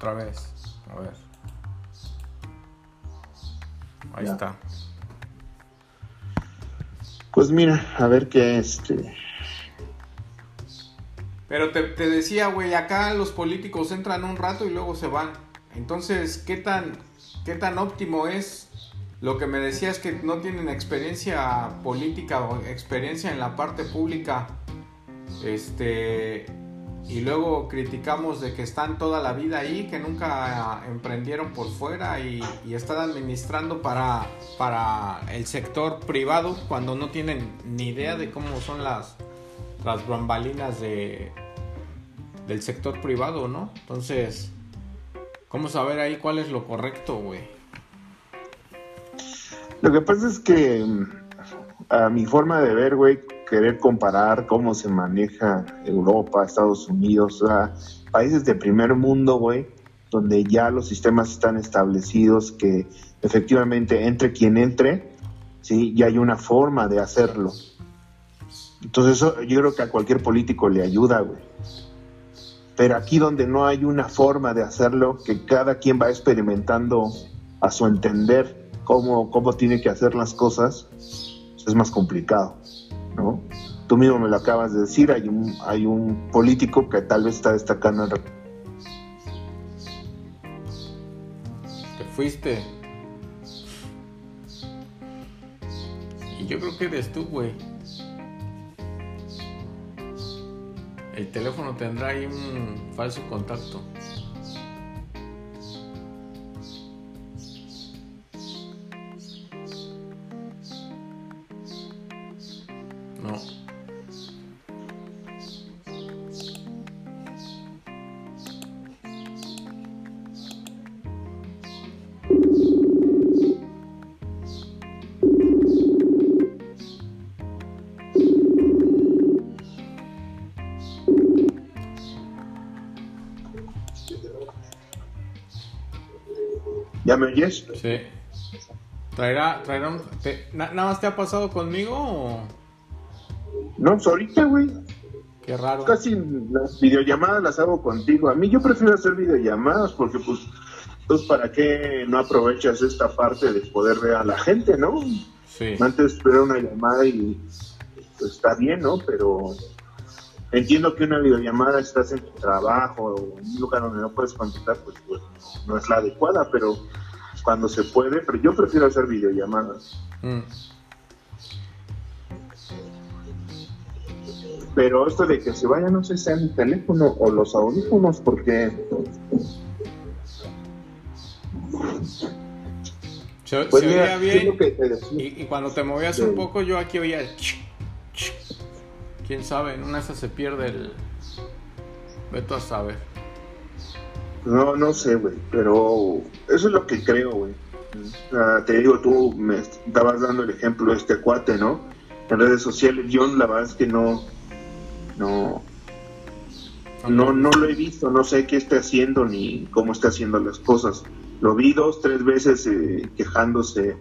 otra vez. A ver. Ahí está. Pues mira, a ver qué este. Pero te, te decía, güey, acá los políticos entran un rato y luego se van. Entonces, ¿qué tan, qué tan óptimo es? Lo que me decías que no tienen experiencia política o experiencia en la parte pública. Este. Y luego criticamos de que están toda la vida ahí, que nunca emprendieron por fuera y, y están administrando para, para el sector privado cuando no tienen ni idea de cómo son las, las bambalinas de, del sector privado, ¿no? Entonces, ¿cómo saber ahí cuál es lo correcto, güey? Lo que pasa es que mm, a mi forma de ver, güey, querer comparar cómo se maneja Europa, Estados Unidos, países de primer mundo, güey, donde ya los sistemas están establecidos, que efectivamente entre quien entre, sí, ya hay una forma de hacerlo. Entonces yo creo que a cualquier político le ayuda, güey. Pero aquí donde no hay una forma de hacerlo, que cada quien va experimentando a su entender cómo, cómo tiene que hacer las cosas, es más complicado. ¿no? Tú mismo me lo acabas de decir, hay un, hay un político que tal vez está destacando en... Te fuiste. Y yo creo que eres tú, güey. El teléfono tendrá ahí un falso contacto. Me oyes? Sí. Traerá, traerá un- te- na- ¿Nada más te ha pasado conmigo o...? No, ahorita, güey. Qué raro. Casi las videollamadas las hago contigo. A mí yo prefiero hacer videollamadas porque pues, pues para qué no aprovechas esta parte de poder ver a la gente, ¿no? Sí. Antes esperar una llamada y pues, está bien, ¿no? Pero entiendo que una videollamada estás en tu trabajo o en un lugar donde no puedes contestar, pues, pues, no es la adecuada, pero cuando se puede, pero yo prefiero hacer videollamadas. Mm. Pero esto de que se vaya, no sé si el teléfono o los audífonos, porque Se, pues se mira, oía es bien. Y, y cuando te movías Sí. un poco, yo aquí oía. el ch, ch. Quién sabe, en una de esas se pierde el. Veto a saber. No, no sé, güey, pero eso es lo que creo, güey. Ah, te digo, tú me estabas dando el ejemplo de este cuate, ¿no? En redes sociales, yo la verdad es que no, no, no, no lo he visto, no sé qué está haciendo ni cómo está haciendo las cosas. Lo vi dos, tres veces eh, quejándose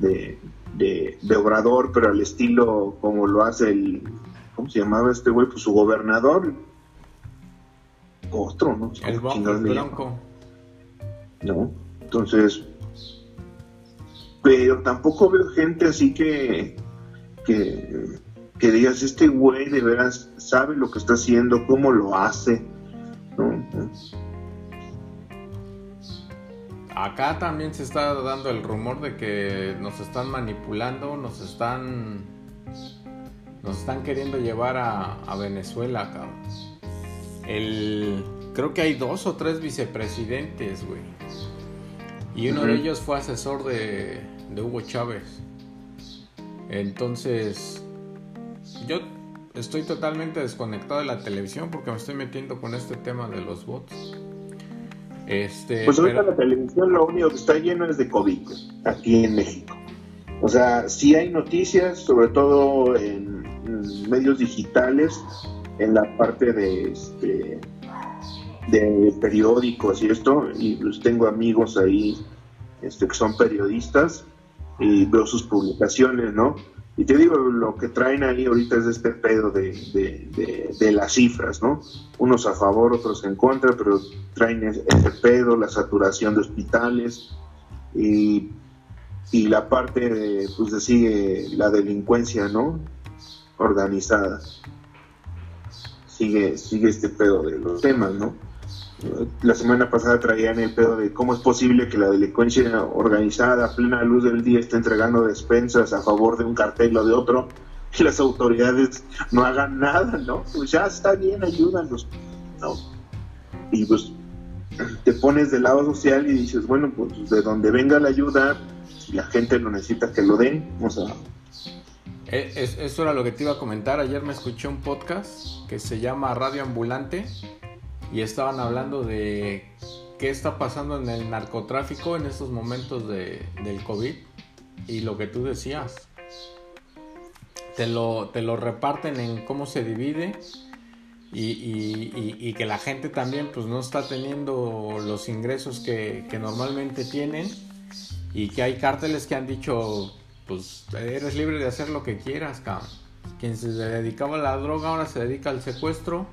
de, de, de Obrador, pero al estilo como lo hace el, ¿cómo se llamaba este güey? Pues su gobernador. Otro, ¿no? El, ¿Cómo bo- chingados el le llaman? bronco. ¿no? Entonces, pero tampoco veo gente así que, que, que digas, este güey de veras sabe lo que está haciendo, cómo lo hace, ¿no? Acá también se está dando el rumor de que nos están manipulando, nos están. Nos están queriendo llevar a, a Venezuela, cabrón. El, creo que hay dos o tres vicepresidentes, güey. Y uno de ellos fue asesor de, de Hugo Chávez. Entonces, yo estoy totalmente desconectado de la televisión porque me estoy metiendo con este tema de los bots. Este, Pues ahorita pero- la televisión lo único que está lleno es de COVID, aquí en México. O sea, sí hay noticias, sobre todo en medios digitales, en la parte de este de periódicos y esto, y pues tengo amigos ahí este, que son periodistas y veo sus publicaciones, ¿no? Y te digo, lo que traen ahí ahorita es este pedo de, de, las cifras, ¿no? Unos a favor, otros en contra, pero traen ese pedo, la saturación de hospitales y, y la parte, de, pues de sigue la delincuencia, ¿no? Organizada. Sigue, sigue este pedo de los temas, ¿no? la semana pasada traían el pedo de cómo es posible que la delincuencia organizada a plena luz del día esté entregando despensas a favor de un cartel o de otro y las autoridades no hagan nada, ¿no? Pues ya está bien, ayúdanos, ¿no? Y pues te pones del lado social y dices, bueno, pues de donde venga la ayuda, si la gente lo necesita que lo den, o sea... Eh, eso era lo que te iba a comentar. Ayer me escuché un podcast que se llama Radio Ambulante y estaban hablando de qué está pasando en el narcotráfico en estos momentos de, del COVID y lo que tú decías. Te lo, te lo reparten en cómo se divide y, que la gente también pues no está teniendo los ingresos que, que normalmente tienen y que hay cárteles que han dicho pues eres libre de hacer lo que quieras, cabrón. Quien se dedicaba a la droga ahora se dedica al secuestro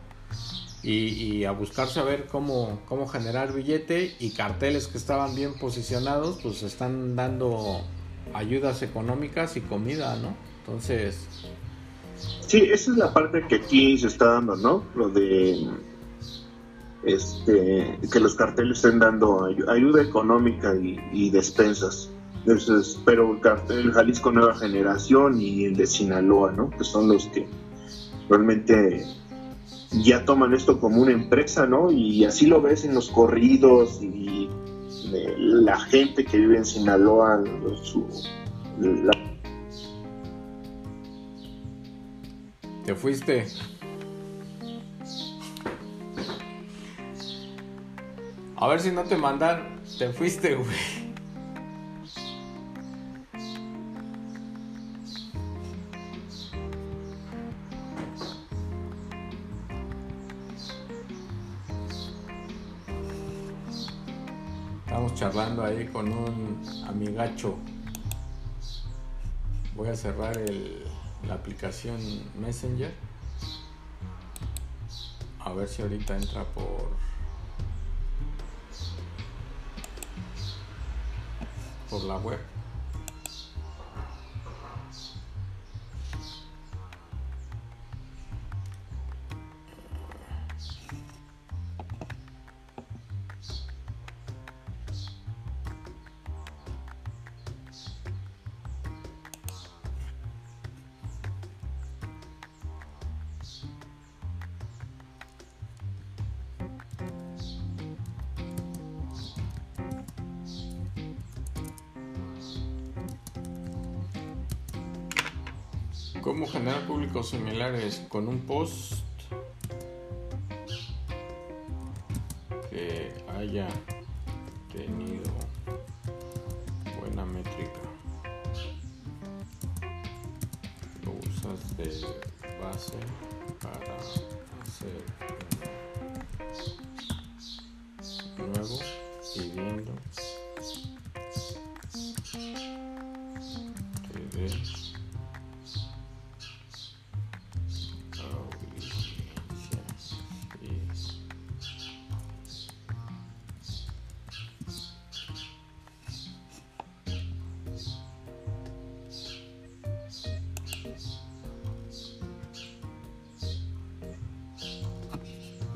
y, a buscar saber cómo, cómo generar billete y carteles que estaban bien posicionados pues están dando ayudas económicas y comida, ¿no? Entonces... Sí, esa es la parte que aquí se está dando, ¿no? Lo de este, que los carteles estén dando ayuda económica y, despensas. Entonces, pero el cartel Jalisco Nueva Generación y el de Sinaloa, ¿no? Que son los que realmente ya toman esto como una empresa, ¿no? Y así lo ves en los corridos y la gente que vive en Sinaloa, Te fuiste. A ver si no te mandan. Te fuiste, güey. Charlando ahí con un amigacho. Voy a cerrar el, la aplicación Messenger. A ver si ahorita entra por por la web. ¿Cómo generar públicos similares con un post que haya tenido buena métrica? Lo usas de base para hacer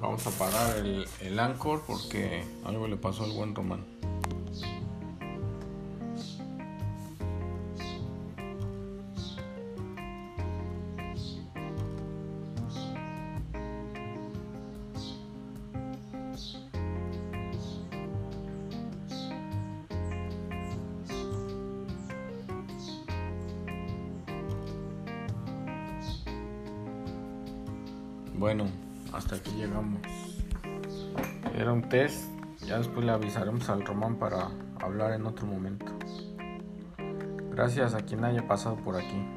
Vamos a parar el, el Anchor porque algo le pasó al buen Román. Bueno, hasta aquí llegamos. Era un test, ya después le avisaremos al Román para hablar en otro momento. Gracias a quien haya pasado por aquí.